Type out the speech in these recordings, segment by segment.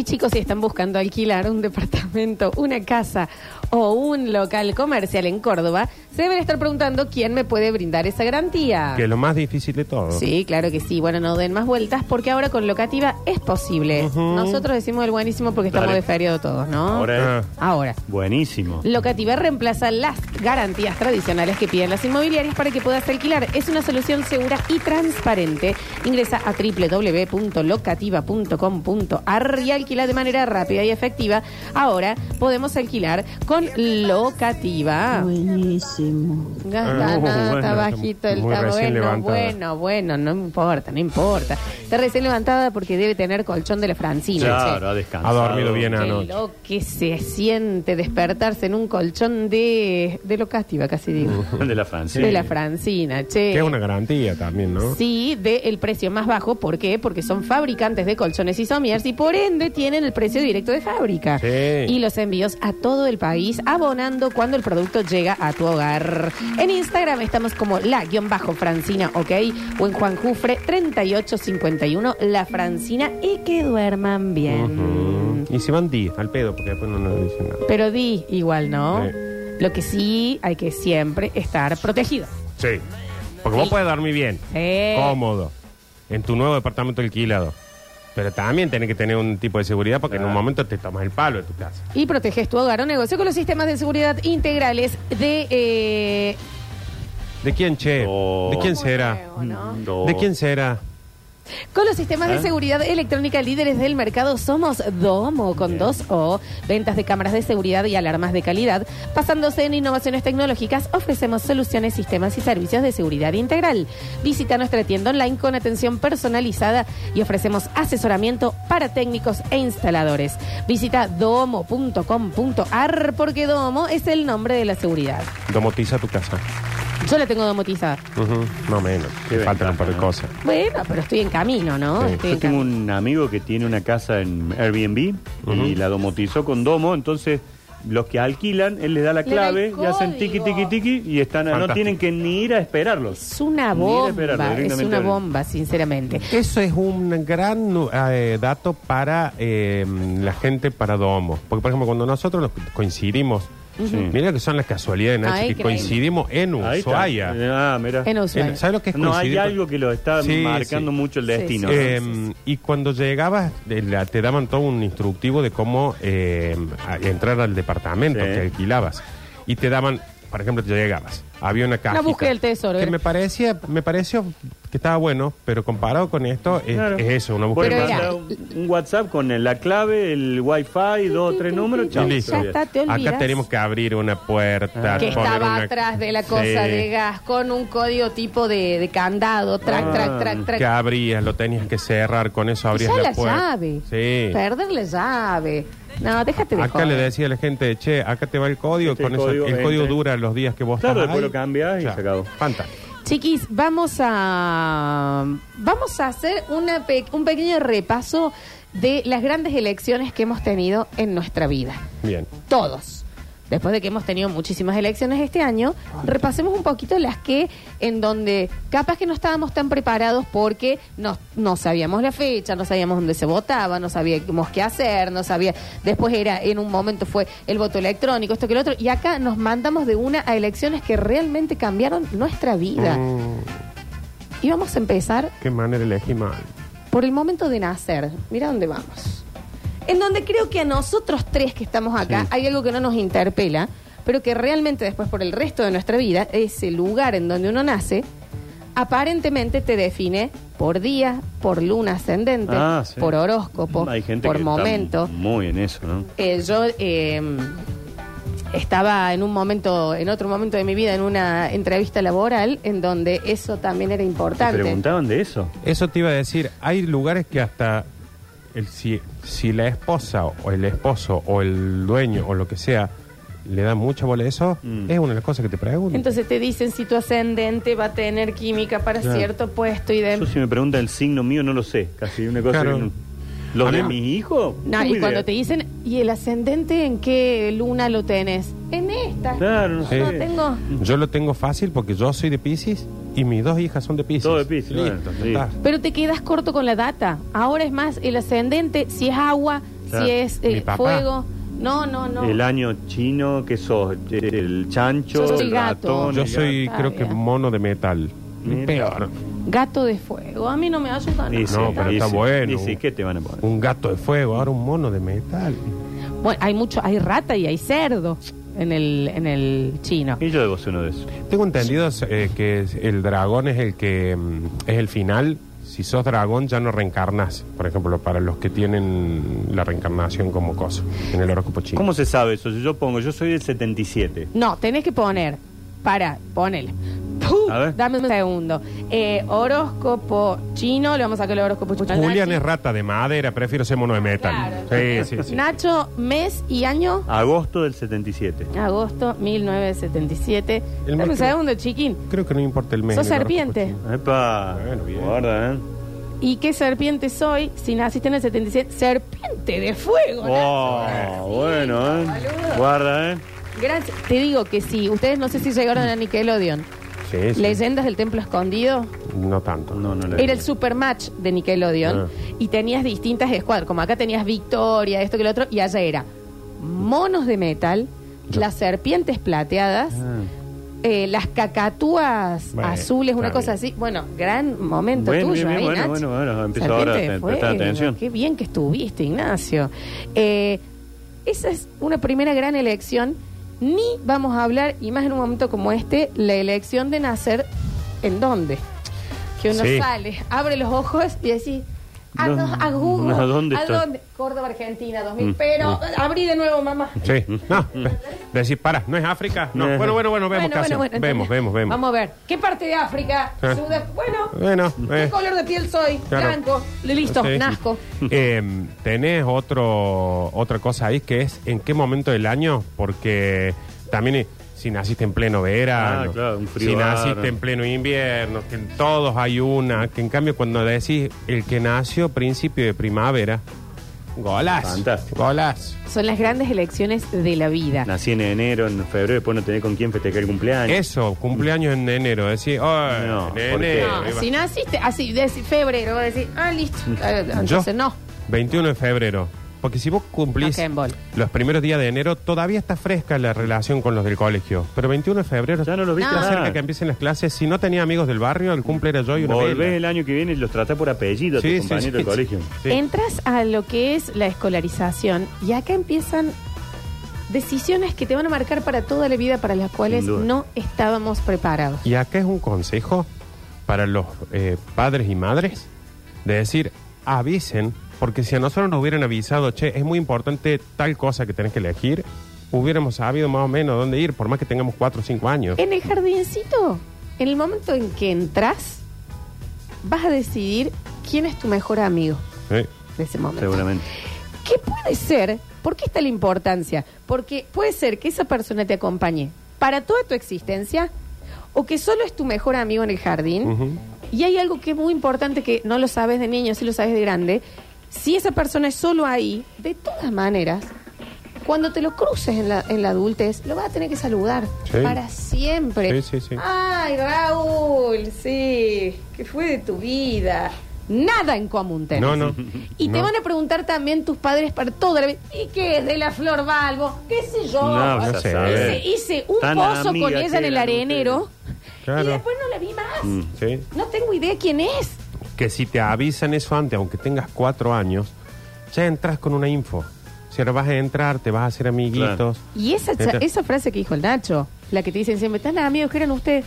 Y chicos, si están buscando alquilar un departamento, una casa o un local comercial en Córdoba, se deben estar preguntando quién me puede brindar esa garantía. Que es lo más difícil de todo. Sí, claro que sí. Bueno, no den más vueltas porque ahora con Locativa es posible. Ujú. Nosotros decimos el buenísimo porque estamos Dale. de feriado todos, ¿no? Ahora Ah. es Ahora. buenísimo. Locativa reemplaza las garantías tradicionales que piden las inmobiliarias para que puedas alquilar. Es una solución segura y transparente. Ingresa a www.locativa.com.ar y alquila de manera rápida y efectiva. Ahora podemos alquilar con Locativa. Buenísimo. Gasta Ah, nada, bueno, está bajito el muy está recién bueno, levantada. bueno, bueno, no importa, no importa. Está recién levantada porque debe tener colchón de la Francina. Claro, che. ha descansado. Ha dormido bien Qué anoche. lo que se siente despertarse en un colchón de, de locativa, casi digo. De la Francia. De la Francina, che. Que es una garantía también, ¿no? Sí, del precio más bajo. ¿Por qué? Porque son fabricantes de colchones y somiers y por ende tienen el precio directo de fábrica. Sí. Y los envíos a todo el país abonando cuando el producto llega a tu hogar. En Instagram estamos como la-francina, ¿ok? O en Juan Jufre 3851, la Francina y que duerman bien. Y se van 10 al pedo, porque después no nos dicen nada. Pero di igual, ¿no? Sí. Lo que sí hay que siempre estar protegido. Sí. Porque vos puedes dormir bien, Sí. cómodo, en tu nuevo departamento alquilado. Pero también tenés que tener un tipo de seguridad porque en un momento te tomas el palo de tu casa. Y proteges tu hogar o negocio con los sistemas de seguridad integrales de... eh, ¿De quién, che? Oh. ¿De quién será? nuevo, ¿no? No. ¿De quién será? Con los sistemas de ¿Eh? seguridad electrónica líderes del mercado somos Domo con dos O, ventas de cámaras de seguridad y alarmas de calidad. Basándose en innovaciones tecnológicas, ofrecemos soluciones, sistemas y servicios de seguridad integral. Visita nuestra tienda online con atención personalizada y ofrecemos asesoramiento para técnicos e instaladores. Visita domo.com.ar porque Domo es el nombre de la seguridad. Domotiza tu casa. Yo la tengo domotizada. Ujú, Más o menos. Qué Te faltan un par de ¿no? cosas. Bueno, pero estoy en camino, ¿no? Sí. Estoy Yo en tengo camino. un amigo que tiene una casa en Airbnb y la domotizó con domo, entonces los que alquilan, él les da la Le da el clave y hacen código. tiki tiki tiki y están no Fantástico. tienen que ni ir a esperarlos. Es una Ni ir a bomba, es directamente una bomba, sinceramente. Eso es un gran nu- eh, dato para eh, la gente para Domo. Porque, por ejemplo, cuando nosotros nos coincidimos, Sí. mira que son las casualidades, Nacho, Ay, que increíble. coincidimos en Ahí está. Ushuaia. Ah, mira. En Ushuaia. En- ¿Sabes lo que es No, hay coincidir con- algo que lo está Sí, marcando sí. mucho el Sí, destino. Eh, y cuando llegabas, de la- te daban todo un instructivo de cómo eh, a- entrar al departamento Sí. que alquilabas. Y te daban, por ejemplo, te llegabas. Había una caja. búsqueda del tesoro, Que era. me parecía, me pareció que estaba bueno, pero comparado con esto, es, Claro. es eso, una búsqueda Pero un, un WhatsApp con el- la clave, el wifi, dos o tres números, chao. Y listo. Ya está, te olvidas. Acá tenemos que abrir una puerta. que poner estaba una- atrás de la cosa Sí. de gas con un código tipo de, de candado, track, Ah, track, track, track. Que abrías, lo tenías que cerrar, con eso abrías ya la, la puerta. llave. Sí. Perder la llave. No, déjate de Acá joder. le decía a la gente, che, acá te va el código, Este con eso, código, el código dura los días que vos Claro, estás después ahí. lo cambias y Ya. se acabó. Fantástico. Chiquis, vamos a vamos a hacer una pe- un pequeño repaso de las grandes elecciones que hemos tenido en nuestra vida. Bien. Todos. Después de que hemos tenido muchísimas elecciones este año, repasemos un poquito las que en donde capaz que no estábamos tan preparados porque no, no sabíamos la fecha, no sabíamos dónde se votaba, no sabíamos qué hacer, no sabía. Después era, en un momento fue el voto electrónico, esto que lo otro, y acá nos mandamos de una a elecciones que realmente cambiaron nuestra vida. Mm, Y vamos a empezar qué manera elegí mal. por el momento de nacer. Mira dónde vamos. En donde creo que a nosotros tres que estamos acá Sí. hay algo que no nos interpela, pero que realmente después por el resto de nuestra vida, ese lugar en donde uno nace, aparentemente te define por día, por luna ascendente, Ah, sí. por horóscopo, Hay gente por que momento. está muy en eso, ¿no? Eh, yo eh, estaba en un momento, en otro momento de mi vida, en una entrevista laboral, en donde eso también era ¿Te importante. preguntaban de eso? Eso te iba a decir, hay lugares que hasta el, si, si la esposa o el esposo o el dueño o lo que sea le da mucha bola a eso, Mm. es una de las cosas que te preguntan. Entonces te dicen si tu ascendente va a tener química para Claro. cierto puesto y de... Yo si me preguntan el signo mío no lo sé, casi una cosa Claro. que no- ¿Los A de mí- mis hijos? No, y cuando te dicen, ¿y el ascendente en qué luna lo tenés? En esta. Claro, no sé. tengo... Yo lo tengo fácil porque yo soy de Pisces y mis dos hijas son de Pisces. Todo de Listo, sí. está. Pero te quedas corto con la data. Ahora es más, el ascendente, si es agua, Claro. si es Mi eh, papá. fuego. No, no, no. El año chino, que sos? El chancho, Yo soy el gato. ratón. Yo el soy, gato. creo que mono de metal. Mira. Peor. Gato de fuego. A mí no me ayudan. Y sí, No, pero y está sí, bueno. Y sí, ¿qué te van a poner? Un gato de fuego, ahora un mono de metal. Bueno, hay mucho, hay rata y hay cerdo en el, en el chino. Y yo debo ser uno de esos. Tengo entendido eh, que el dragón es el que mm, es el final. Si sos dragón ya no reencarnas. Por ejemplo, para los que tienen la reencarnación como cosa en el horóscopo chino. ¿Cómo se sabe eso? Si yo pongo, yo soy del 77. No, tenés que poner. Para, ponele. A ver. Dame un segundo. Eh, horóscopo chino, le vamos a sacar el horóscopo chino. Julián Nachi. es rata de madera, prefiero ser mono de metal. Claro. Sí, sí, sí. Nacho, mes y año. Agosto del 77. Agosto 1977. El Dame un mes que- segundo, chiquín. Creo que no importa el mes. Sos en el horóscopo serpiente. Epa, Bueno, bien. guarda, ¿eh? ¿Y qué serpiente soy si naciste en el 77? Serpiente de fuego. Oh, bueno, ¿eh? Guarda, ¿eh? Gracias. Te digo que sí. Ustedes no sé si llegaron a Nickelodeon. Sí, sí. Leyendas del Templo Escondido. No tanto. No, no le Era el supermatch de Nickelodeon Ah. y tenías distintas escuadras. Como acá tenías Victoria, esto que lo otro, y allá era monos de metal, Yo- las serpientes plateadas, Ah. eh, las cacatúas Bueno, azules, una está cosa bien. así. Bueno, gran momento Bueno, tuyo bien, bien, ahí, bueno, bueno, bueno, empiezo Serpiente ahora a de prestar fuego. atención. Qué bien que estuviste, Ignacio. Eh, esa es una primera gran elección. Ni vamos a hablar, y más en un momento como este, la elección de nacer en dónde. Que uno Sí. sale, abre los ojos y decís, ¿a, ¿Dó- dó- a Google? ¿A dónde ¿A estoy? dónde? Córdoba, Argentina, 2000. Mm, Pero abrí de nuevo, mamá. Sí. No. Decir, para, ¿no es África? No. Eh. Bueno, bueno, bueno, vemos Bueno, qué hacemos. bueno, Vemos, vemos, vemos. Vamos a ver. ¿Qué parte de África? Eh. Sudaf- Bueno, Bueno, ¿qué eh. color de piel soy? Claro. Blanco. Listo, Sí. nazco. Eh, tenés otro, otra cosa ahí que es en qué momento del año, porque también si naciste en pleno verano, Ah, claro, un frío si naciste bárbaro. en pleno invierno, que en todos hay una, que en cambio cuando decís el que nació principio de primavera, golas, Fantástico. golas. Son las grandes elecciones de la vida. Nací en enero, en febrero, después no tenés con quién festejar el cumpleaños. Eso, cumpleaños en enero, decir, oh, No, en ¿por qué? enero. No, iba- si naciste así, de febrero, vas a decir, ah, listo. Eh, Entonces no. 21 de febrero. Porque si vos cumplís los primeros días de enero, todavía está fresca la relación con los del colegio. Pero 21 de febrero, Ya no los viste No. cerca que empiecen las clases. Si no tenía amigos del barrio, el cumple era yo y una Volvés vela. el año que viene y los tratás por apellido a Sí, tus sí, compañeros sí, sí. colegio. Sí. Entras a lo que es la escolarización y acá empiezan decisiones que te van a marcar para toda la vida para las cuales duda. no estábamos preparados. Y acá es un consejo para los eh, padres y madres de decir, avisen, porque si a nosotros nos hubieran avisado, che, es muy importante tal cosa que tenés que elegir, hubiéramos sabido más o menos dónde ir, por más que tengamos 4 o 5 años. En el jardincito, en el momento en que entras, vas a decidir quién es tu mejor amigo Sí. de ese momento. Seguramente. ¿Qué puede ser? ¿Por qué está la importancia? Porque puede ser que esa persona te acompañe para toda tu existencia o que solo es tu mejor amigo en el jardín. Ujú. Y hay algo que es muy importante que no lo sabes de niño, sí lo sabes de grande. Si esa persona es solo ahí, de todas maneras, cuando te lo cruces en la, en la adultez, lo vas a tener que saludar Sí. para siempre. Sí, sí, sí. Ay, Raúl, sí, ¿qué fue de tu vida? Nada en común tenés. No, no. Y te van a preguntar también tus padres para toda la vida. ¿Y qué es de la flor Balbo? ¿Qué sé yo? No, no sé. hice, hice un Tan pozo con ella en el arenero Claro. y después no la vi más. Mm. Sí. No tengo idea quién es. Que si te avisan eso antes, aunque tengas cuatro años, ya entras con una info. Si ahora vas a entrar, te vas a hacer amiguitos. Y esa, cha- esa frase que dijo el Nacho, la que te dicen siempre, tan amigos que eran ustedes,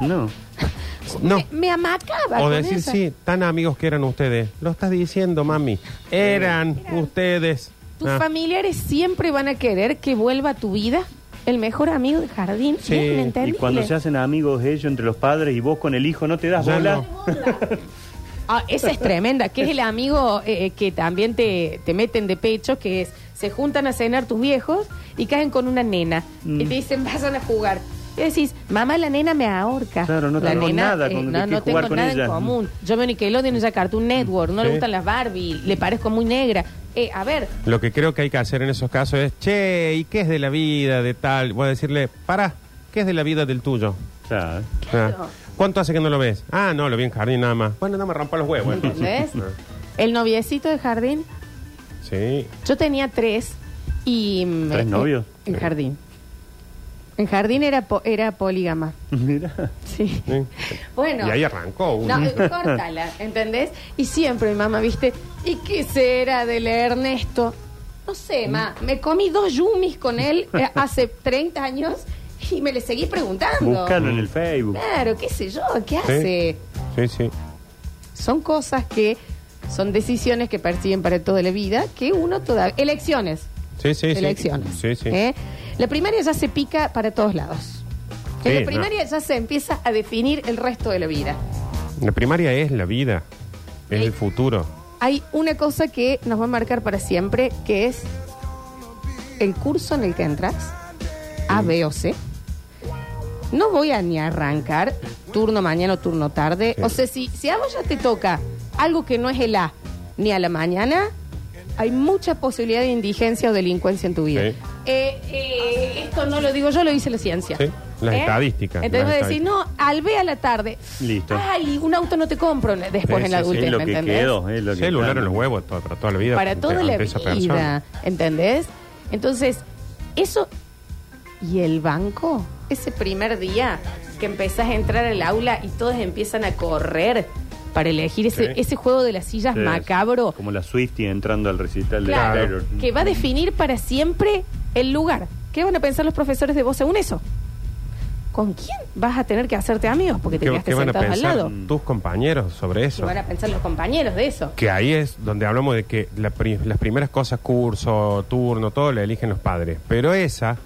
No. No. me, me amacaba. O con decir, esa. sí, tan amigos que eran ustedes. Lo estás diciendo, mami. Eran, ustedes. Tus Ah, familiares siempre van a querer que vuelva a tu vida el mejor amigo de jardín. Sí, y cuando se hacen amigos ellos entre los padres y vos con el hijo, ¿no te das Ya bola? no. Ah, esa es tremenda, que es el amigo eh, que también te, te meten de pecho, que es, se juntan a cenar tus viejos y caen con una nena. Mm. Y te dicen, vayan a jugar. Y decís, mamá, la nena me ahorca. Claro, no la tengo nena, nada con no, que no jugar tengo con nada ella. en común. Yo veo Nickelodeon, ella Cartoon Network, no le Sí. gustan las Barbie, le parezco muy negra. Eh, a ver, Lo que creo que hay que hacer en esos casos es, che, ¿y qué es de la vida de tal? Voy a decirle, para, ¿qué es de la vida del tuyo? ¿eh? Ah, Claro. ¿Cuánto hace que no lo ves? Ah, no, lo vi en jardín nada más. Bueno, no me rompa los huevos. ¿entendés? Ah. El noviecito de jardín, Sí. Yo tenía tres y... mm, ¿Tres eh, novios? En jardín. En jardín era, po- era polígama. Mira. Sí. sí. Bueno. Y ahí arrancó uno. No, eh, córtala, ¿entendés? Y siempre mi mamá, ¿viste? ¿Y qué será del Ernesto? No sé, ma, me comí dos yumis con él eh, hace 30 años y me le seguí preguntando. Búscalo en el Facebook. Claro, qué sé yo, ¿qué hace? Sí, sí. Son cosas que son decisiones que persiguen para toda la vida, que uno todavía... Elecciones. Sí, sí, sí. elecciones. Sí, sí. ¿eh? La primaria ya se pica para todos lados. En Sí, la primaria ya se empieza a definir el resto de la vida. La primaria es la vida. Es Sí. el futuro. Hay una cosa que nos va a marcar para siempre, que es el curso en el que entras, A, B o C. No voy a ni arrancar turno mañana o turno tarde. Sí. O sea, si, si a vos ya te toca algo que no es el A ni a la mañana, hay mucha posibilidad de indigencia o delincuencia en tu vida. Sí. Eh, eh, esto no lo digo yo, lo dice la ciencia. Sí, las estadísticas, Entonces las vas a decir, no, al B a la tarde. Listo. Ay, un auto no te compro después Sí, en la sí, sí, adultez, ¿me que entendés? quedó. Es lo que Celular en los huevos toda, para toda la vida. para toda la vida, ¿entendés? Entonces, eso y el banco, ese primer día que empezás a entrar al aula y todos empiezan a correr para elegir ese, Sí. ese juego de las sillas Sí, macabro, Como la Swifty entrando al recital claro, de Taylor. que va a definir para siempre el lugar. ¿Qué van a pensar los profesores de vos según eso? ¿Con quién vas a tener que hacerte amigos? Porque te ¿Qué, quedaste qué van a al pensar lado. tus compañeros sobre ¿Qué eso? van a pensar los compañeros de eso? Que ahí es donde hablamos de que la pri- las primeras cosas, curso, turno, todo, le eligen los padres. Pero esa,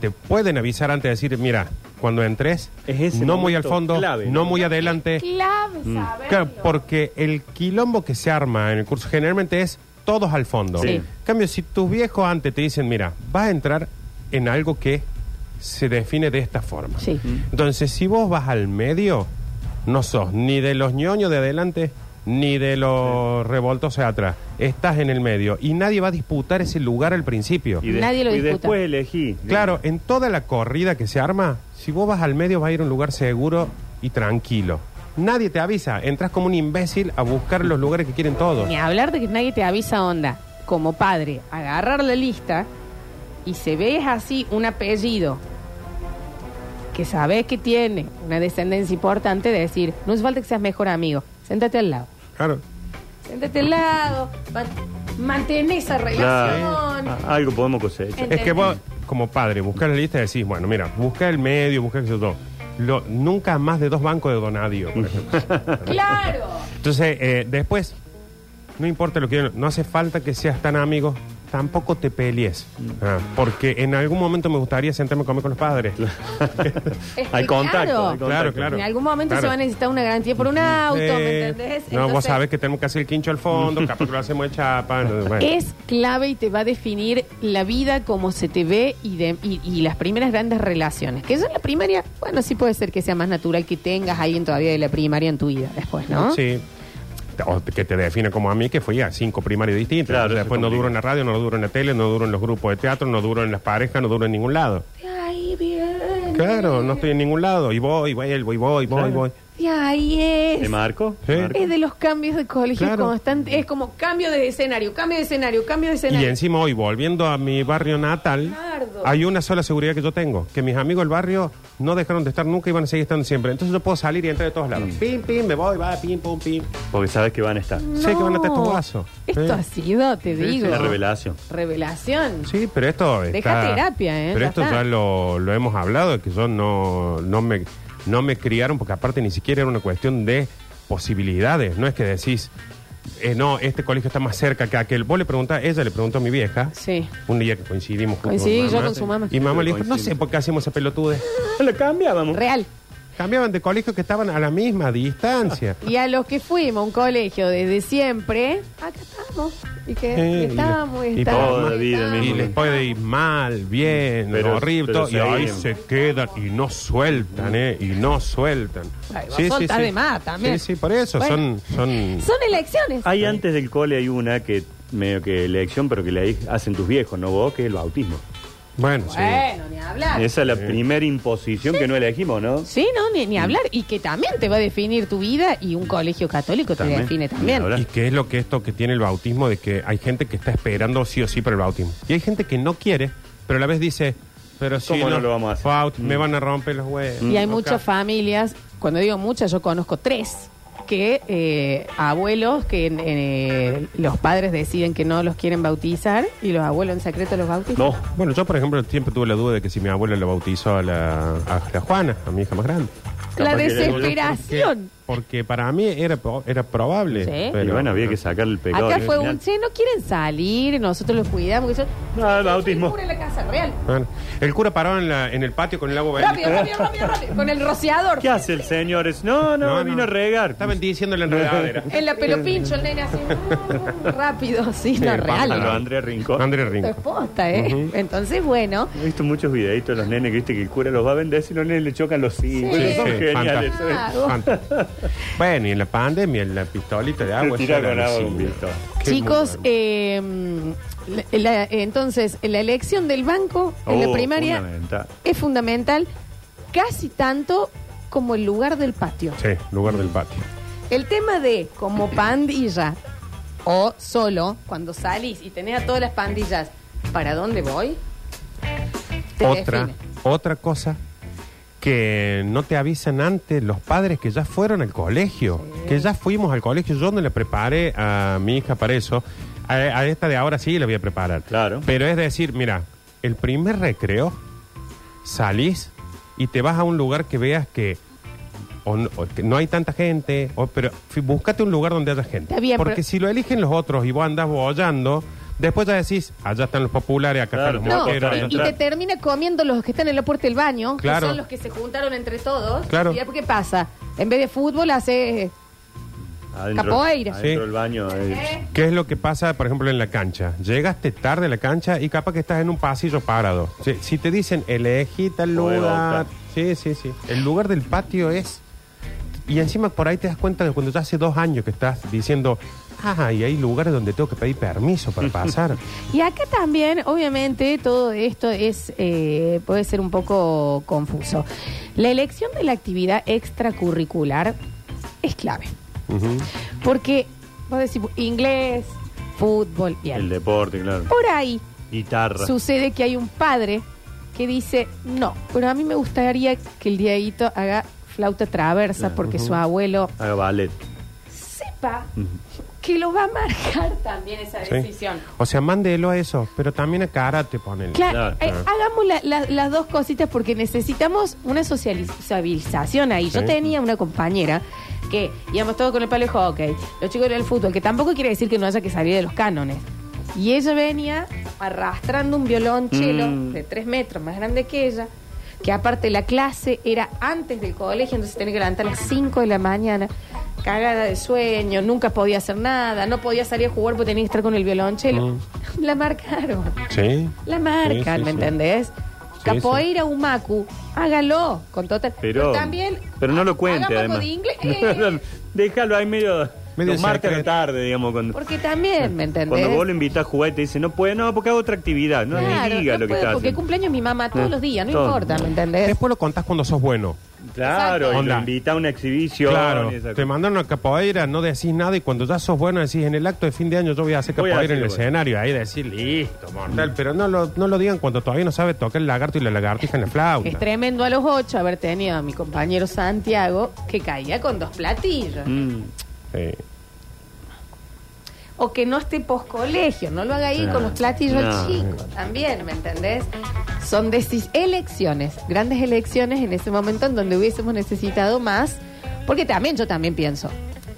te pueden avisar antes de decir, mira, cuando entres, Es ese no muy al fondo, clave, no ¿no? muy adelante. Clave. Mm. Claro, porque el quilombo que se arma en el curso generalmente es todos al fondo. Sí. En cambio, si tus viejos antes te dicen, mira, vas a entrar en algo que se define de esta forma. Sí. Entonces, si vos vas al medio, no sos ni de los ñoños de adelante, ni de los revoltosos de atrás. Estás en el medio y nadie va a disputar ese lugar al principio. Y, de- Nadie lo y disputa. después elegí. Claro, en toda la corrida que se arma, si vos vas al medio, vas a ir a un lugar seguro y tranquilo. Nadie te avisa, entras como un imbécil a buscar los lugares que quieren todos. Ni hablar de que nadie te avisa onda. Como padre, agarrar la lista y se ves así un apellido que sabes que tiene una descendencia importante, de decir, no es falta que seas mejor amigo, séntate al lado. Claro. Séntate al lado, man- mantén esa relación. Claro. Algo podemos cosechar. Es que vos, como padre, buscas la lista y decís, bueno, mira, busca el medio, busca eso todo. Lo- nunca más de dos bancos de donadio, por ejemplo. Claro. Entonces, eh, después, no importa lo que no hace falta que seas tan amigo, tampoco te pelees. Ah, porque en algún momento me gustaría sentarme a comer con los padres. Es que Hay contacto, claro, hay contacto. Claro, claro. En algún momento Claro. se va a necesitar una garantía por un auto, Eh, ¿me entendés? No, vos sabés que tenemos que hacer el quincho al fondo, capaz que lo hacemos de chapa. no, bueno. Es clave y te va a definir la vida como se te ve y, de- y, y las primeras grandes relaciones. Que eso en la primaria, bueno, sí puede ser que sea más natural que tengas alguien todavía de la primaria en tu vida después, ¿no? Sí. O que te define como a mí, que fui a cinco primarios distintos. Claro, Entonces, eso después no duro en la radio, no duro en la tele, no duro en los grupos de teatro, no duro en las parejas, no duro en ningún lado. De ahí viene. Claro, no estoy en ningún lado. Y voy, vuelvo, y voy, voy, Claro. voy. De ahí es. ¿De Marco? Sí. Marco. Es de los cambios de colegio Claro. constantes. Es como cambio de escenario, cambio de escenario, cambio de Y escenario. encima hoy, volviendo a mi barrio natal, Nardo. hay una sola seguridad que yo tengo, que mis amigos del barrio no dejaron de estar nunca y van a seguir estando siempre. Entonces yo puedo salir y entrar de todos lados. Pim, pim, me voy, va, pim, pum, pim. Porque sabes que van a estar. Sé que van a estar estos No. guasos. Esto Sí. ha sido, te Sí, digo. La revelación. Revelación. Sí, pero esto Deja está- terapia, ¿eh? Pero Ya esto está. ya lo, lo hemos hablado, que yo no, no, me, no me criaron, porque aparte ni siquiera era una cuestión de posibilidades. No es que decís, eh, no, este colegio está más cerca que aquel. Vos le preguntás, ella le preguntó a mi vieja, Sí. un día que coincidimos junto Coincidí con yo mamá, con su mamá. Y mamá le dijo, no sé por qué hacemos esa pelotude. Lo cambiábamos. Real. Cambiaban de colegio que estaban a la misma distancia. Y a los que fuimos a un colegio desde siempre, acá estamos. Y que Sí, y estamos, y y estamos. toda la vida estamos. mismo. Y les puede ir mal, bien, Pero- horrible, pero todo, y ahí seguimos. se quedan y no sueltan, ¿eh? Y no sueltan. Ay, vos de más también. Sí, sí, por eso, Bueno. son, son... Son elecciones. Hay antes del cole hay una que medio que elección, pero que le hacen tus viejos, no vos, que es el bautismo. Bueno, sí. Bueno, ni hablar. Esa es la Sí. primera imposición que no elegimos, ¿no? Sí, no, ni, ni hablar. Y que también te va a definir tu vida y un colegio católico te También. define también. ¿Y qué es lo que esto que tiene el bautismo? De que hay gente que está esperando sí o sí para el bautismo. Y hay gente que no quiere, pero a la vez dice, pero si ¿Cómo no lo vamos a hacer? baut- me Mm. van a romper los huevos. Y hay Ok. muchas familias, cuando digo muchas, yo conozco tres, que eh, abuelos que eh, los padres deciden que no los quieren bautizar y los abuelos en secreto los bautizan. No. Bueno, yo por ejemplo siempre tuve la duda de que si mi abuela le bautizó a la, a la Juana, a mi hija más grande. La capaz que era- desesperación. Porque para mí era, era probable. Sí. Y Pero, bueno, había que sacar el pecado. Acá fue un, che, no quieren salir, nosotros los cuidamos. que yo- Ah, el bautismo. soy cura en la casa real. Bueno, el cura paró en, la- en el patio con el agua Rápido, rápido, rápido, rápido. Con el rociador. ¿Qué hace el señor? Es- No, no, No, no. vino a regar. Estaba diciendo la enredadera. En la pelo pincho, el nene así. ah, rápido, sí, Sí, no, el real. Pamela. Andrés Rincón. Esto es posta, ¿eh? Entonces, bueno. He visto muchos videitos de los nenes que viste que el cura los va a vender si los nenes le chocan los cintos. Sí. Son Sí, geniales. Ah. Bueno, y en la pandemia, en la pistolita de agua. Tira eso era con agua alucinante. un pistón. Qué Chicos, muy eh, la- la- entonces, la elección del banco en la Oh, primaria fundamental. es fundamental, casi tanto como el lugar del patio. Sí, lugar del patio. El tema de como pandilla o solo, cuando salís y tenés a todas las pandillas, ¿para dónde voy? Te Otra, define. otra cosa que no te avisan antes los padres que ya fueron al colegio, que ya fuimos al colegio. Yo no le preparé a mi hija para eso. A, a esta de ahora sí la voy a preparar. Claro. Pero es decir, mira, el primer recreo salís y te vas a un lugar que veas que o no, o que no hay tanta gente, o- pero búscate un lugar donde haya gente. Está bien, Porque pero- si lo eligen los otros y vos andás bollando, después ya decís, allá están los populares, acá Claro, están los No, moteros, y, te termina comiendo los que están en la puerta del baño, Claro. que son los que se juntaron entre todos. Claro. Y ya, ¿qué pasa? En vez de fútbol hace... Adentro, Capoeira. Adentro Sí. del baño. eh. ¿Qué es lo que pasa, por ejemplo, en la cancha? Llegaste tarde a la cancha y capaz que estás en un pasillo parado. Si, si te dicen, elegí tal lugar. optar. Sí, sí, sí. El lugar del patio es. Y encima por ahí te das cuenta de cuando ya hace dos años que estás diciendo, ah, y hay lugares donde tengo que pedir permiso para pasar. Y acá también, obviamente, todo esto es eh, puede ser un poco confuso. La elección de la actividad extracurricular es clave. Ujú. Porque, vos decís, inglés, fútbol, bien. El deporte, claro. Por ahí Guitarra. sucede que hay un padre que dice, no, pero a mí me gustaría que el Dieguito haga flauta traversa Claro. porque su abuelo Haga ballet. sepa Ujú. Que lo va a marcar también esa Sí. decisión. O sea, mándelo a eso, pero también a karate, ponele. Claro, Claro, eh, claro. hagamos la- la- las dos cositas porque necesitamos una socialización ahí. Yo Sí. tenía una compañera que íbamos todos con el palo de hockey, los chicos del fútbol, que tampoco quiere decir que no haya que salir de los cánones. Y ella venía arrastrando un violonchelo Mm. de tres metros más grande que ella, que aparte la clase era antes del colegio, entonces tenía que levantar a las 5 de la mañana, cagada de sueño, nunca podía hacer nada, no podía salir a jugar porque tenía que estar con el violonchelo. La marcaron. Sí. La marcan, Sí, sí, ¿me sí. entendés? Capoeira Umaku, hágalo con total. Pero, también. pero no lo cuente, haga poco además. de inglés. eh, Déjalo ahí medio. Medio los martes a la secreto. tarde, digamos. Cuando, porque también, ¿me entendés? cuando vos lo invitas a jugar y te dice, no puede, no, porque hago otra actividad. No Claro, ni diga no lo que puedo, está porque haciendo. cumpleaños mi mamá todos Eh, los días, no todo. importa, ¿me entendés? Después lo contás cuando sos bueno. Claro, Exacto. y Onda. lo invita a una exhibición. Claro, y esa te cosa. mandaron a capoeira, no decís nada y cuando ya sos bueno decís en el acto de fin de año yo voy a hacer Voy a capoeira en el hacer, escenario, ahí decir listo, mortal, pero no lo, no lo digan cuando todavía no sabe tocar el lagarto y la lagartija en la flauta. Es tremendo a los ocho haber tenido a mi compañero Santiago que caía con dos platillos. Mm. Sí. O que no esté poscolegio, no lo haga ahí con los platillos No. chicos, también, ¿me entendés? Son decis- elecciones, grandes elecciones en ese momento en donde hubiésemos necesitado más, porque también yo también pienso,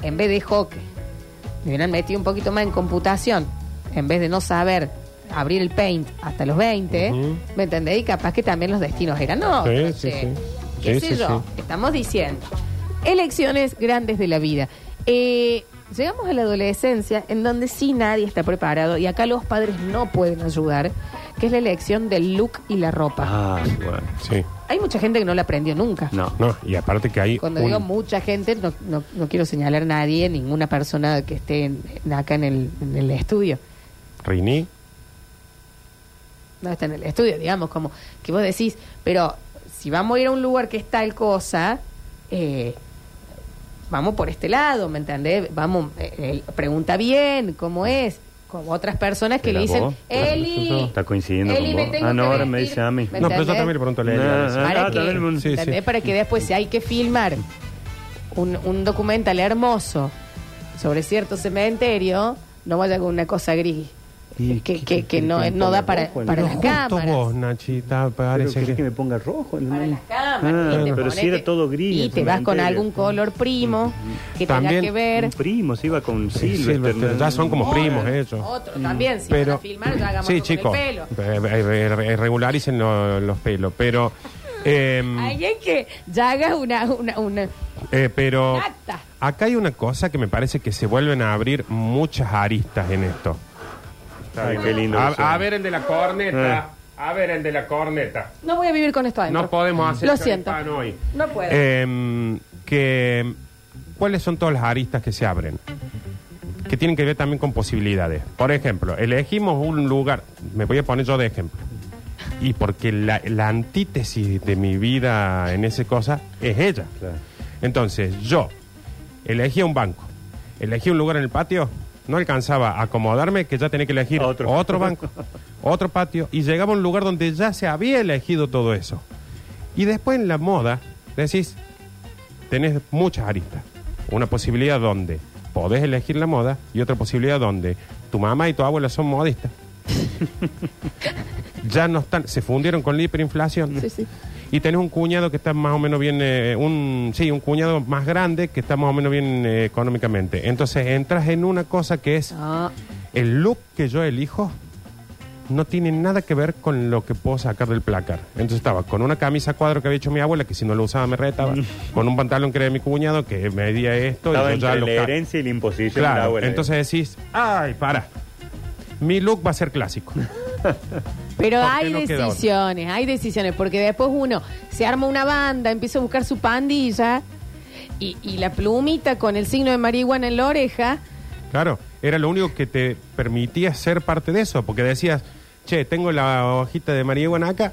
en vez de hockey, me hubieran metido un poquito más en computación, en vez de no saber abrir el paint hasta los 20, Ujú. ¿me entendés? Y capaz que también los destinos eran otros. Sí, sí, che. sí. ¿Qué Sí, sé sí, yo? sí. Estamos diciendo. Elecciones grandes de la vida. Eh, llegamos a la adolescencia en donde sí nadie está preparado y acá los padres no pueden ayudar, que es la elección del look y la ropa. Ah, bueno. Sí. Hay mucha gente que no la aprendió nunca. No. No, y aparte que hay Cuando un- digo mucha gente, no, no- no quiero señalar a nadie, ninguna persona que esté en- en- acá en el, en el estudio. Rini, no está en el estudio, digamos, como que vos decís, pero si vamos a ir a un lugar que es tal cosa, eh, vamos por este lado, ¿me entendés? Vamos, eh, pregunta bien cómo es, como otras personas que le dicen, vos, Eli, Está coincidiendo Eli, con me vos. tengo Ah, no, ahora me vestir". dice a mí. ¿Me No, pero yo también le pregunto a no, Para, Ah, que, Sí, sí. para que después si hay que filmar un, un documental hermoso sobre cierto cementerio, no vaya con una cosa gris. Que, que- que, que no, no da para, rojo para el- las cámaras. vos, Nachita, Pero parece ¿querés que... que me ponga rojo? Para las cámaras. Ah, y te pero si era todo gris Y el te vas con algún color primo que También- tenga que ver. Un primo, se iba con. Silvestre, ya son como primos ellos. Otro también, si Pero, van a filmar, ya hagamos sí, chicos, el pelo. eh, eh, eh, regularicen lo- los pelos, pero... em, Alguien que ya haga una, una, una eh, pero acta. acá hay una cosa que me parece que se vuelven a abrir muchas aristas en esto. Ay, qué lindo. A, ver el de la corneta. A ver el de la corneta. No voy a vivir con esto adentro. No podemos hacer Lo siento. choripán hoy. No puedo. Em, que, ¿Cuáles son todas las aristas que se abren? Que tienen que ver también con posibilidades. Por ejemplo, elegimos un lugar, me voy a poner yo de ejemplo. Y porque la, la antítesis de mi vida en esa cosa es ella. Entonces, yo elegí un banco, elegí un lugar en el patio, no alcanzaba a acomodarme que ya tenía que elegir Otro. otro, banco, otro patio, y llegaba a un lugar donde ya se había elegido todo eso. Y después en la moda, decís, tenés muchas aristas. Una posibilidad donde podés elegir la moda y otra posibilidad donde tu mamá y tu abuela son modistas. ya no están, se fundieron con la hiperinflación. Sí, sí. Y tenés un cuñado que está más o menos bien, eh, un sí, un cuñado más grande que está más o menos bien eh, económicamente. Entonces entras en una cosa que es No. el look que yo elijo no tiene nada que ver con lo que puedo sacar del placar. Entonces estaba con una camisa a cuadro que había hecho mi abuela, que si no lo usaba me retaba, con un pantalón que era de mi cuñado, que medía esto, Estaba y yo ya entre lo la ca- herencia y la imposición de la Claro, abuela. entonces decís, ay, para. Mi look va a ser clásico. Pero ¿Por qué hay no queda otra? decisiones, hay decisiones, porque después uno se arma una banda, empieza a buscar su pandilla y, y la plumita con el signo de marihuana en la oreja. Claro, era lo único que te permitía ser parte de eso, porque decías, che, tengo la hojita de marihuana acá,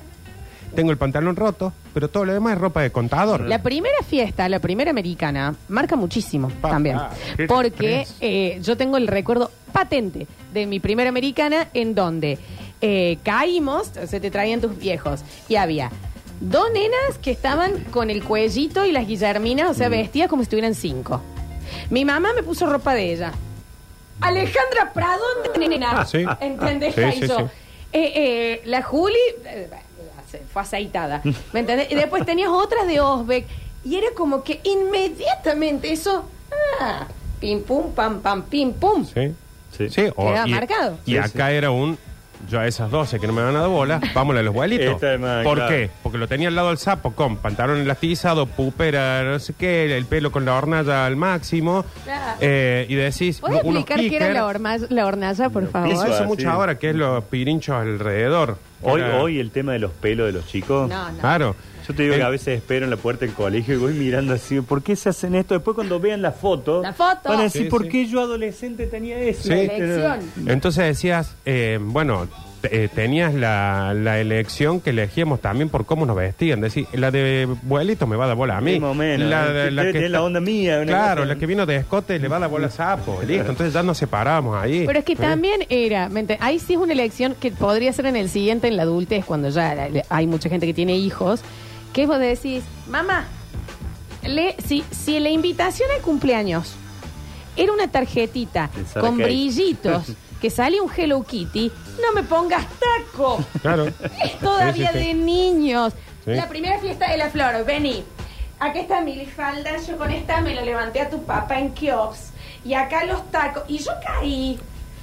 tengo el pantalón roto, pero todo lo demás es ropa de contador. La primera fiesta, la primera americana, marca muchísimo Pa- también. ah, Porque eh, yo tengo el recuerdo patente de mi primera americana en donde eh, caímos, se te traían tus viejos, y había dos nenas que estaban con el cuellito y las guillerminas, o Mm. sea, vestidas como si estuvieran cinco. Mi mamá me puso ropa de ella. Alejandra Prado, nena. Ah, sí. ¿Entendés? Sí, Ahí sí, yo. sí. Eh, eh, la Juli eh, fue aceitada. ¿Me entendés? Y después tenías otras de Osbeck. Y era como que inmediatamente eso. Ah, pim pum, pam, pam, pim pum. Sí. Sí. Sí, o- Queda y, marcado. Y Sí, acá era un. Yo a esas 12 que no me van a dar bola, vámonos a los vuelitos. Esta es más, ¿Por claro. qué? Porque lo tenía al lado del sapo con pantalón elastizado, pupera, no sé qué, el pelo con la hornalla al máximo. Claro. eh, y decís. ¿Puedes unos explicar qué era la, horma- la hornalla, por Los favor? Eso pisos. hace Ah, mucho sí. ahora, que es los pirinchos alrededor. Hoy, Era- hoy el tema de los pelos de los chicos. No, no. Claro. Yo te digo El- que a veces espero en la puerta del colegio y voy mirando así, ¿por qué se hacen esto? Después cuando vean la foto, La foto. van a decir, Sí, ¿por sí. qué yo adolescente tenía eso? Sí. La elección. Entonces decías, eh, bueno, te- eh, tenías la, la elección que elegíamos también por cómo nos vestían. Decir, la de vuelito me va a dar bola a mí. Más o menos, La, ¿eh? Debe tener la onda mía, una Claro, cosa. la que vino de escote le va a dar bola a sapo. Listo, entonces ya nos separamos ahí. Pero es que ¿Eh? también era, ¿me ent- ahí sí es una elección que podría ser en el siguiente, en la adultez, cuando ya la- hay mucha gente que tiene hijos, que vos decís, mamá, le, si, si la invitación al cumpleaños era una tarjetita con brillitos, que sale un Hello Kitty, no me pongas taco. Claro. Es todavía Sí, sí, sí. de niños. Sí. La primera fiesta de la flor, vení. Aquí está mi falda, yo con esta me lo levanté a tu papá en Kiops. Y acá los tacos. Y yo caí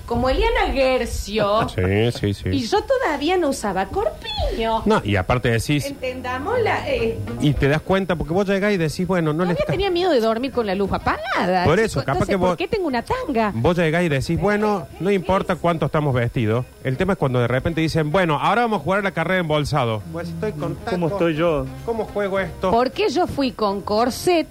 como Eliana Gercio. Sí, sí, sí. Y yo todavía no usaba corpiño. No, y aparte decís, Entendamos la... eh, y te das cuenta, porque vos llegás y decís, bueno, no le todavía está... tenía miedo de dormir con la luz apagada. Por chico. eso, capaz Entonces, que vos- ¿Por qué tengo una tanga? Vos llegás y decís, bueno, no importa cuánto estamos vestidos. El tema es cuando de repente dicen, bueno, ahora vamos a jugar a la carrera de embolsado. Pues estoy con ¿Cómo estoy yo? ¿Cómo juego esto? Porque yo fui con corset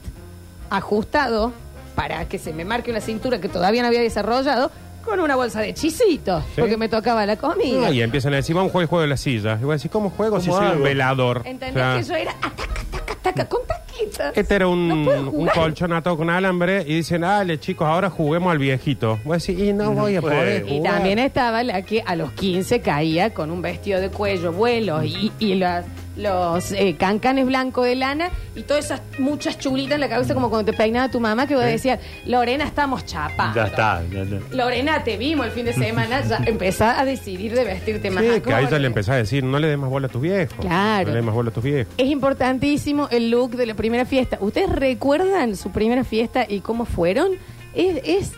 ajustado para que se me marque una cintura que todavía no había desarrollado, con una bolsa de chisitos, Sí. porque me tocaba la comida. Ah, y empiezan a decir, vamos a jugar el juego de la silla. Y voy a decir, ¿cómo juego si ¿Cómo soy un hago? velador? ¿Entendés O sea, que yo era ataca, taca, taca, con taquita? Este era un, No puedo un jugar. colchón atado con alambre y dicen, dale chicos, ahora juguemos al viejito. Voy a decir, y no, voy a puede. poder Y jugar. también estaba la que a los 15 caía con un vestido de cuello, vuelos y, y las- los eh, cancanes blancos de lana y todas esas muchas chulitas en la cabeza como cuando te peinaba tu mamá que vos decías, Lorena, estamos chapando. Ya está. ya está. Lorena, te vimos el fin de semana, ya empezá a decidir de vestirte más Sí, que ya acorde. le empecé a decir, no le des más bola a tus viejos. Claro. No le des más bola a tus viejos. Es importantísimo el look de la primera fiesta. ¿Ustedes recuerdan su primera fiesta y cómo fueron? Es, es,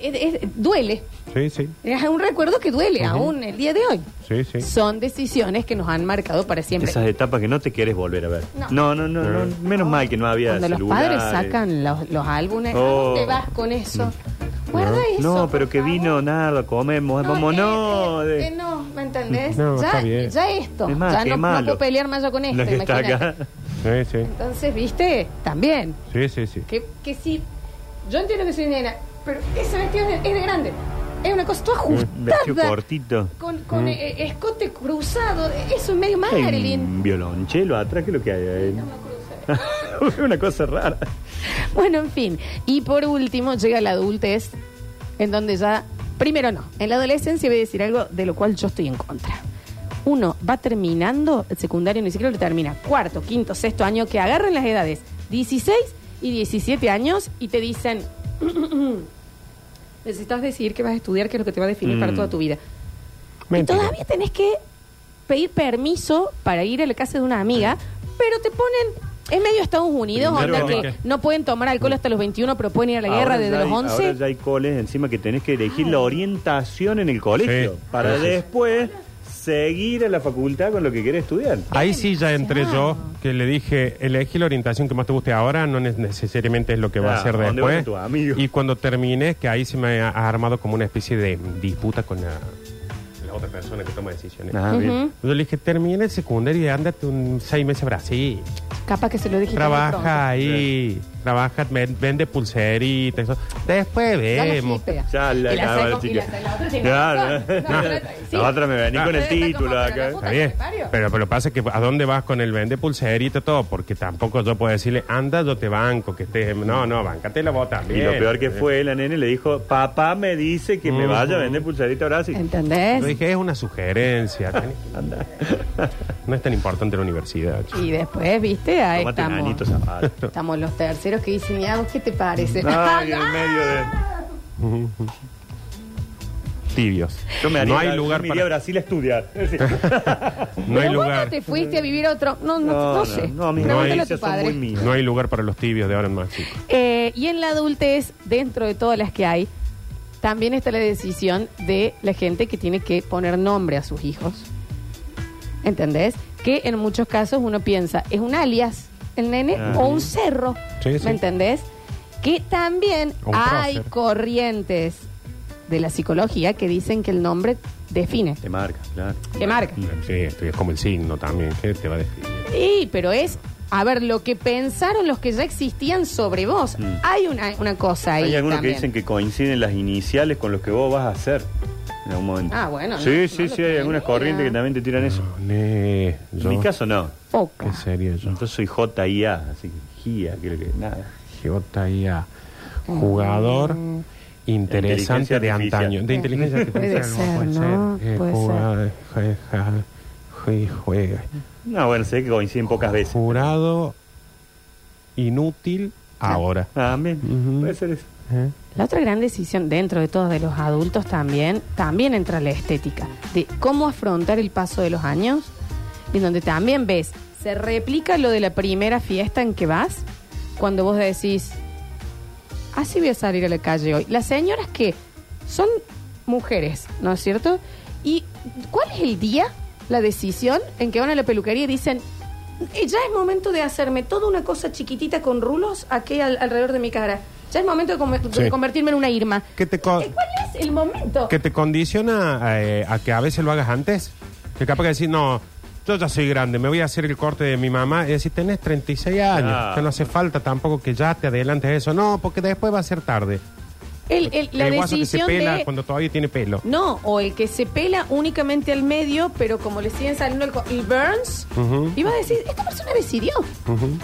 es- es- duele. Sí, sí, Es un recuerdo que duele aún el día de hoy. sí, sí. Son decisiones que nos han marcado para siempre. Esas etapas que no te quieres volver a ver. No. No, no, no, no, menos mal que no había Cuando los celulares. padres sacan los, los álbumes, ¿a Oh. dónde vas con eso? Guarda eso. No, pero por que favor. vino nada, comemos, vamos, eh, no. eh, de- eh, no, ¿me entendés? No, ya, está bien. ya esto. Es más, ya qué no, no malo. puedo pelear más yo con esto. Lo que está imagínate. acá. Sí, sí. Entonces, ¿viste? También. Sí, sí, sí. Que, que sí. Yo entiendo que soy nena, pero ese vestido es de, es de grande. Es una cosa toda ajustada. cortito. Con, con eh, escote cruzado. Eso es medio Hay Marilyn. un violonchelo atrás, ¿qué es lo que hay ahí? No me cruce. Una cosa rara. Bueno, en fin. Y por último llega la adultez, en donde ya, primero no, en la adolescencia voy a decir algo de lo cual yo estoy en contra. Uno va terminando el secundario, ni siquiera lo termina, cuarto, quinto, sexto año, que agarran las edades 16 y 17 años y te dicen, necesitas decidir qué vas a estudiar, qué es lo que te va a definir Mm. para toda tu vida. Mentira. Y todavía tenés que pedir permiso para ir a la casa de una amiga, pero te ponen. Es medio Estados Unidos, Primero onda que no pueden tomar alcohol hasta los 21, pero pueden ir a la guerra Ahora desde ya los hay- 11. Ahora ya hay coles encima que tenés que elegir la orientación en el colegio. Sí, para sí, sí. después seguir a la facultad con lo que querés estudiar. Ahí sí ya entré yo, Claro. que le dije, elegí la orientación que más te guste ahora, no ne- necesariamente es lo que va a hacer ¿dónde después. van tus amigos? Y cuando terminé, que ahí se me ha ha armado como una especie de disputa con la, la otra persona que toma decisiones. Ah, bien. Yo le dije, termina el secundario y ándate un seis meses a Brasil. Capaz que se lo pronto. Trabaja ahí, trabaja, ven- vende pulseritas. eso. Después vemos. Ya la y la, acaba seco- de y la, chica. la otra tiene Claro. razón. No, No. pero- sí. La otra me vení con el Está como, título pero la acá. puta Está bien. que parió. Pero, pero lo que pasa es que ¿a dónde vas con el vende pulserita todo? Porque tampoco yo puedo decirle, anda, yo te banco, que estés... No, no, bancate la bota Y lo peor que fue, la nene le dijo, papá me dice que me vaya a vender pulsarita ahora sí. ¿Entendés? Yo dije, es una sugerencia. Anda. No es tan importante la universidad. chico. Y después, viste, ahí Tomate estamos. nanito zapato. Estamos los terceros que dicen, ¿y a vos qué te parece? Ay, en medio de... Tibios. Yo me haría, no hay yo lugar me iría a para... Brasil a estudiar. No hay Pero vos lugar. no te fuiste a vivir a otro. No, no, no, sé. No, mis No hay- Pregúntale a tu noticias son padre. muy mías. No hay lugar para los tibios de ahora en más, chicos. Eh, y en la adultez, dentro de todas las que hay, también está la decisión de la gente que tiene que poner nombre a sus hijos. ¿Entendés? Que en muchos casos uno piensa, es un alias, el nene, Ah. o un cerro. Sí, sí. ¿Me entendés? Que también O un hay prócer. corrientes de la psicología que dicen que el nombre define, Te marca, claro. que marca. Sí, esto es como el signo también. ¿Qué te va a decir? Sí, pero es, a ver, lo que pensaron los que ya existían sobre vos. Mm. Hay una, una cosa ahí. Hay algunos también. que dicen que coinciden las iniciales con los que vos vas a hacer en algún momento. Ah, bueno, Sí, no, sí, no sí, hay algunas corrientes que también te tiran eso. Ne, En yo- mi caso no. Poca. ¿Qué sería yo? Entonces soy JIA, así que GIA, creo que nada. JIA. Jugador interesante Inteligencia de artificial. antaño. De inteligencia Puede artificial. juega. No, bueno, sé que coinciden pocas veces. Jurado inútil ahora. Ah, bien, Ujú. puede ser eso. ¿Eh? La otra gran decisión dentro de todos de los adultos también, también entra la estética, de cómo afrontar el paso de los años, y donde también ves, se replica lo de la primera fiesta en que vas, cuando vos decís, así voy a salir a la calle hoy. Las señoras que son mujeres, ¿no es cierto? ¿Y cuál es el día, la decisión en que van a la peluquería y dicen, "Eh, ya es momento de hacerme toda una cosa chiquitita con rulos aquí al- alrededor de mi cara? Ya es momento de, come- de Sí. convertirme en una Irma. ¿Qué te co- Eh, ¿Cuál es el momento? que te condiciona eh, a que a veces lo hagas antes. Que capaz que decir, no, yo ya soy grande, me voy a hacer el corte de mi mamá. Y decir, tenés 36 años, Ah. que no hace falta tampoco que ya te adelantes eso. No, porque después va a ser tarde. El- el- la guaso que se decisión pela de- cuando todavía tiene pelo. No, o el que se pela únicamente al medio, pero como le siguen saliendo el, co- el Burns, Ujú. iba a decir, esta persona decidió. Ujú.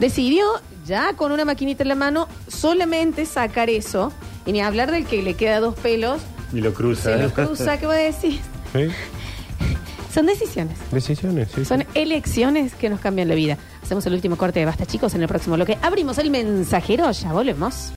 Decidió, ya con una maquinita en la mano, solamente sacar eso, y ni hablar del que le queda dos pelos, Y lo cruza. se lo cruza, ¿qué va a decir? ¿Sí? Son decisiones. Decisiones, sí. Son elecciones que nos cambian la vida. Hacemos el último corte de basta, chicos. En el próximo bloque abrimos el mensajero. Ya volvemos.